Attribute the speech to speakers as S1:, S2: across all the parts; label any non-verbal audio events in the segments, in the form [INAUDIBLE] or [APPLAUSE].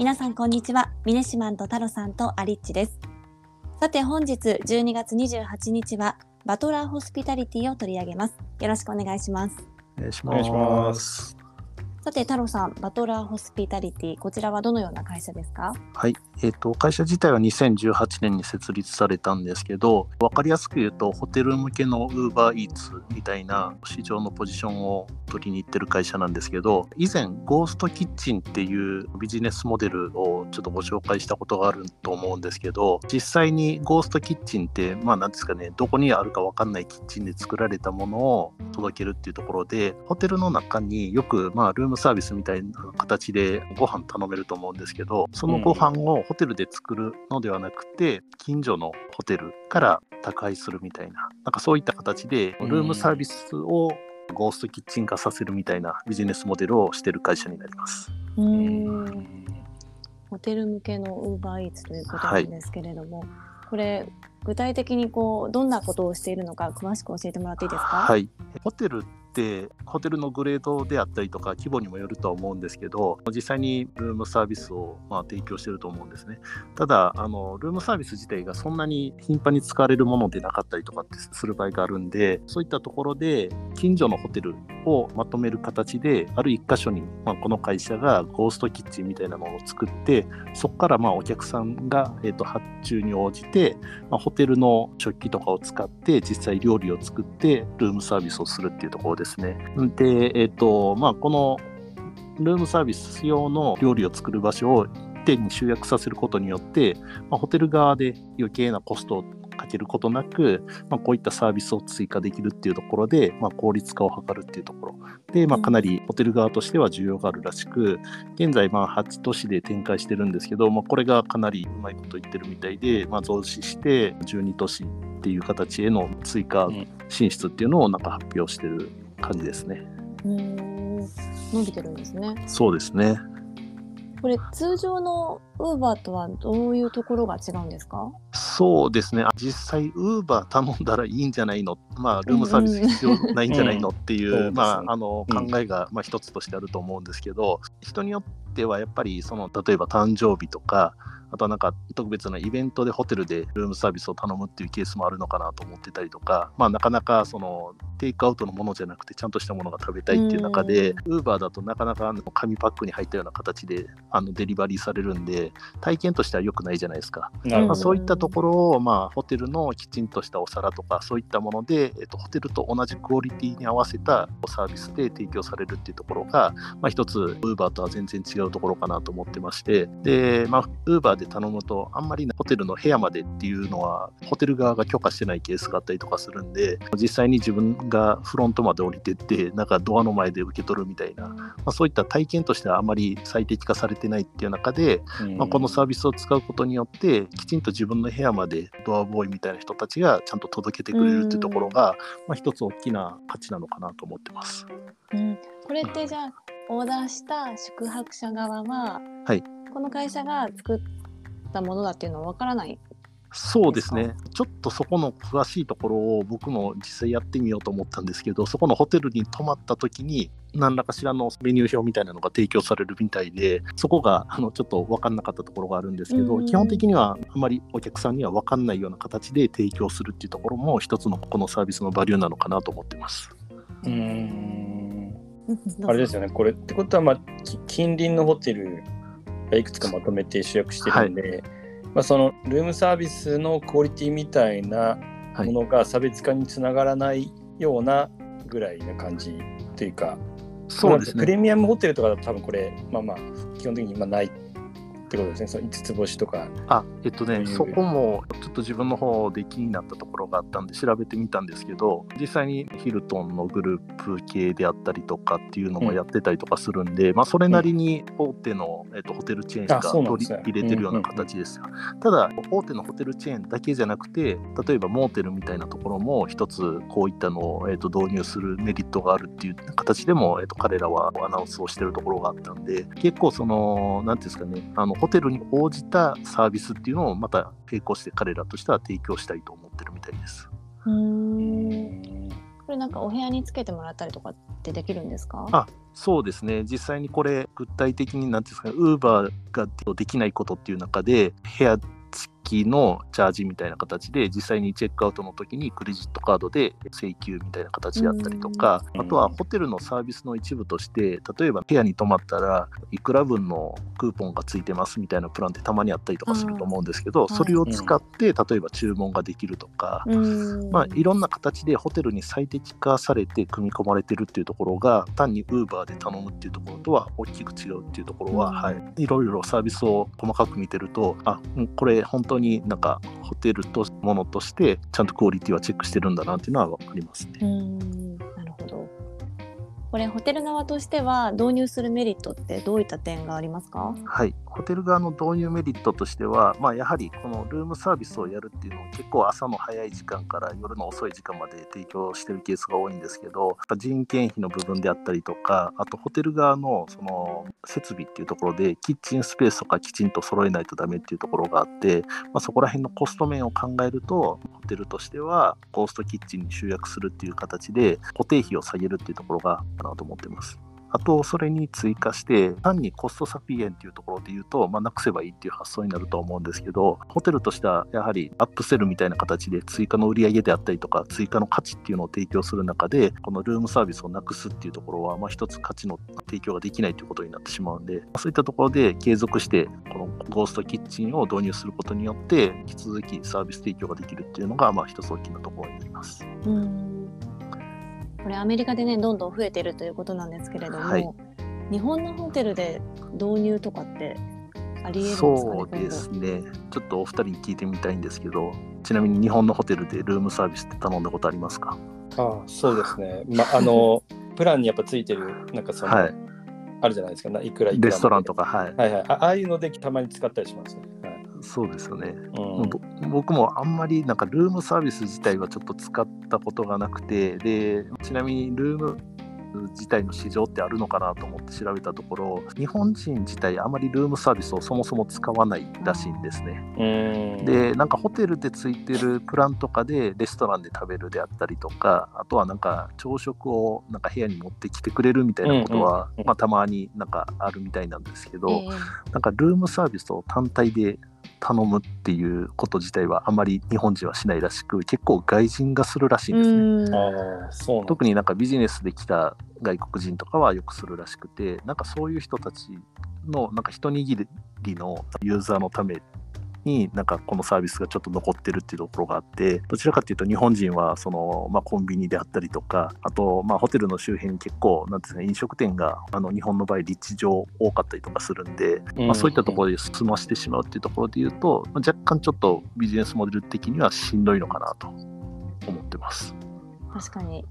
S1: 皆さんこんにちは。ミネシマンとタロさんとアリッチです。さて本日12月28日はバトラーホスピタリティを取り上げます。よろしくお願いします。
S2: お願いし
S3: お願いします。
S1: さて太郎さんバトラーホスピタリティこちらはどのような会社ですか？
S2: はい、えっ、と会社自体は2018年に設立されたんですけど、わかりやすく言うとホテル向けの Uber Eats みたいな市場のポジションを取りに行ってる会社なんですけど、以前ゴーストキッチンっていうビジネスモデルをちょっとご紹介したことがあると思うんですけど、実際にゴーストキッチンってまあなんですかね、どこにあるかわかんないキッチンで作られたものを届けるっていうところで、ホテルの中によくまあルームサービスみたいな形でご飯頼めると思うんですけど、そのご飯をホテルで作るのではなくて、近所のホテルから宅配するみたいな、なんかそういった形でルームサービスをゴーストキッチン化させるみたいなビジネスモデルをしている会社になります。
S1: うーん。ホテル向けのウーバーイーツということなんですけれども、これ具体的にこうどんなことをしているのか詳しく教えてもらっていいですか？
S2: はい、ホテルってホテルのグレードであったりとか規模にもよるとは思うんですけど実際にルームサービスをま提供してると思うんですね。ただあのルームサービス自体がそんなに頻繁に使われるものでなかったりとかってする場合があるんでそういったところで近所のホテルをまとめる形である一箇所に、まあ、この会社がゴーストキッチンみたいなのを作ってそこからまあお客さんが、えー、と発注に応じて、まあ、ホテルの食器とかを使って実際料理を作ってルームサービスをするっていうところです。ね。で、えっ、と、まあ、このルームサービス用の料理を作る場所を一点に集約させることによって、まあ、ホテル側で余計なコストをかけることなく、まあ、こういったサービスを追加できるっていうところで、まあ、効率化を図るっていうところで、まあ、かなりホテル側としては需要があるらしく現在まあ8都市で展開してるんですけど、まあ、これがかなりうまいこと言ってるみたいで、まあ、増資して12都市っていう形への追加進出っていうのをなんか発表してる感じですね。
S1: うーん伸びてるんですね
S2: そうですね。
S1: これ通常のウーバーとはどういうところが違うんですか？
S2: そうですね。実際、ウーバー頼んだらいいんじゃないの、まあ、ルームサービス必要ないんじゃないのっていう、
S3: うん。
S2: まあ、あの
S3: うん。
S2: 考えが、まあ、一つとしてあると思うんですけど、人によってはやっぱり、その例えば誕生日とか、あとはなんか特別なイベントでホテルでルームサービスを頼むっていうケースもあるのかなと思ってたりとか、まあ、なかなかそのテイクアウトのものじゃなくてちゃんとしたものが食べたいっていう中で、ウーバーだとなかなかあの紙パックに入ったような形であのデリバリーされるんで、体験としては良くないじゃないですか。まあ。そういったところを、まあ、ホテルのきちんとしたお皿とかそういったもので、えっと、ホテルと同じクオリティに合わせたサービスで提供されるっていうところが、まあ、一つ、ウーバーとは全然違うところかなと思ってまして、で、まあ、ウーバーで頼むと、あんまりホテルの部屋までっていうのは、ホテル側が許可してないケースがあったりとかするんで、実際に自分がフロントまで降りてって、なんかドアの前で受け取るみたいな、まあ、そういった体験としてはあまり最適化されてないっていう中で、
S3: うん。
S2: まあ、このサービスを使うことによってきちんと自分の部屋までドアボーイみたいな人たちがちゃんと届けてくれるっていうところが、まあ、一つ大きな価値なのかなと思ってます。
S1: うん、これってじゃあオーダーした宿泊者側は、
S2: はい
S1: この会社が作ったものだっていうのはわからない。
S2: そうですね。ちょっとそこの詳しいところを僕も実際やってみようと思ったんですけどそこのホテルに泊まった時に何らかしらのメニュー表みたいなのが提供されるみたいでそこがあのちょっと分かんなかったところがあるんですけど、
S1: うん。
S2: 基本的にはあまりお客さんには分かんないような形で提供するっていうところも一つのこのサービスのバリューなのかなと思ってます。
S3: うーん。
S1: うん
S3: あれですよね、これってことは、まあ、き近隣のホテルがいくつかまとめて集約してるんで、まあ、そのルームサービスのクオリティみたいな
S2: はい。
S3: ものが差別化につながらないようなぐらいな感じというか、
S2: そうですね。
S3: プレミアムホテルとかだと多分これ、まあまあ、基本的に今ないってことですね、その5つ星とか。
S2: あえっとね、
S3: うん
S2: そこもちょっと自分の方で気になったところがあったんで調べてみたんですけど実際にヒルトンのグループ系であったりとかっていうのもやってたりとかするんで、まあ、それなりに大手の、えっと、ホテルチェーンが
S3: あそうなんで
S2: 取り入れてるような形です。よ。ただ大手のホテルチェーンだけじゃなくて例えばモーテルみたいなところも一つこういったのを、えっと、導入するメリットがあるっていう形でも、えっと、彼らはアナウンスをしてるところがあったんで結構その何ていうんですかねあのホテルに応じたサービスっていうのをまた並行して彼らとしては提供したいと思ってるみたいです。
S1: うーん。これなんかお部屋につけてもらったりとかってできるんですか？
S2: あそうですね。実際にこれ具体的に何ていうんですかウーバーができないことっていう中で部屋付きのチャージみたいな形で実際にチェックアウトの時にクレジットカードで請求みたいな形であったりとか、あとはホテルのサービスの一部として例えば部屋に泊まったらいくら分のクーポンがついてますみたいなプランってたまにあったりとかすると思うんですけど、それを使って例えば注文ができるとか、まあ、いろんな形でホテルに最適化されて組み込まれてるっていうところが単に Uber で頼むっていうところとは大きく違うっていうところは、はい、いろいろサービスを細かく見てるとあこれ本当になんかホテルとものとしてちゃんとクオリティはチェックしてるんだなっていうのは分かりますね。
S1: うんなるほど。これホテル側としては導入するメリットってどういった点がありますか？
S2: はいホテル側の導入メリットとしては、まあ、やはりこのルームサービスをやるっていうのを結構朝の早い時間から夜の遅い時間まで提供してるケースが多いんですけど人件費の部分であったりとかあとホテル側のその設備っていうところでキッチンスペースとかきちんと揃えないとダメっていうところがあって、まあ、そこら辺のコスト面を考えるとホテルとしてはコーストキッチンに集約するっていう形で固定費を下げるっていうところがかなと思ってます。あと、それに追加して、単にコスト削減っていうところで言うと、まあ、なくせばいいっていう発想になると思うんですけど、ホテルとしてはやはりアップセルみたいな形で追加の売り上げであったりとか、追加の価値っていうのを提供する中で、このルームサービスをなくすっていうところは、まあ、一つ価値の提供ができないということになってしまうんで、そういったところで継続して、このゴーストキッチンを導入することによって、引き続きサービス提供ができるっていうのが、まあ、一つ大きなところになります。
S1: うんこれアメリカでねどんどん増えてるということなんですけれども、はい、日本のホテルで導入とかってありえるんですか、ね、
S2: そうですね。ちょっとお二人に聞いてみたいんですけどちなみに日本のホテルでルームサービスって頼んだことありますか？
S3: あそうですね、まあの [LAUGHS] プランにやっぱついてるなんかその、はい、あるじゃないですか。いくらいく
S2: らレストランとかはい、
S3: はいはい、ああいうのでたまに使ったりしますね、はい、
S2: そうですよね、うん、僕もあんまりなんかルームサービス自体はちょっと使ったことがなくてでちなみにルーム自体の市場ってあるのかなと思って調べたところ日本人自体あまりルームサービスをそもそも使わないらしいんですね。でなんかホテルでついてるプランとかでレストランで食べるであったりとかあとはなんか朝食をなんか部屋に持ってきてくれるみたいなことは、まあ、たまになんかあるみたいなんですけど、なんかルームサービスを単体で頼むっていうこと自体はあまり日本人はしないらしく結構外人がするらしいんですね。あそう特になんかビジネスで来た外国人とかはよくするらしくてなんかそういう人たちのなんか一握りのユーザーのためになんかこのサービスがちょっと残ってるっていうところがあってどちらかというと日本人はその、まあ、コンビニであったりとかあと、まあ、ホテルの周辺に結構なんですか飲食店があの日本の場合立地上多かったりとかするんで、まあ、そういったところで済ましてしまうっていうところでいうと、まあ、若干ちょっとビジネスモデル的にはしんどいのかなと思ってます。
S1: 確かに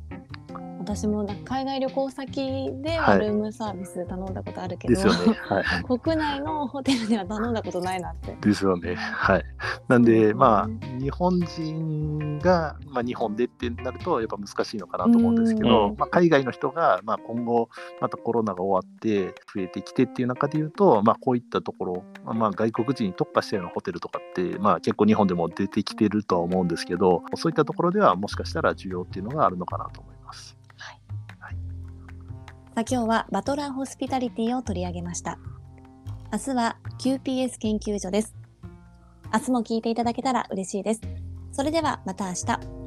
S1: 私も海外旅行先ではルームサービス頼んだことあるけど、はい、ねはい、国内のホテルでは頼んだことないなって。
S2: ですよね。はい。なんで、まあ、日本人が、まあ、日本でってなると、やっぱ難しいのかなと思うんですけど、まあ、海外の人が、まあ、今後、またコロナが終わって増えてきてっていう中でいうと、まあ、こういったところ、まあ、外国人に特化したようなホテルとかって、まあ、結構日本でも出てきてるとは思うんですけど、そういったところではもしかしたら需要っていうのがあるのかなと思います。
S1: さあ今日はバトラーホスピタリティを取り上げました。明日は QPS 研究所です。明日も聞いていただけたら嬉しいです。それではまた明日。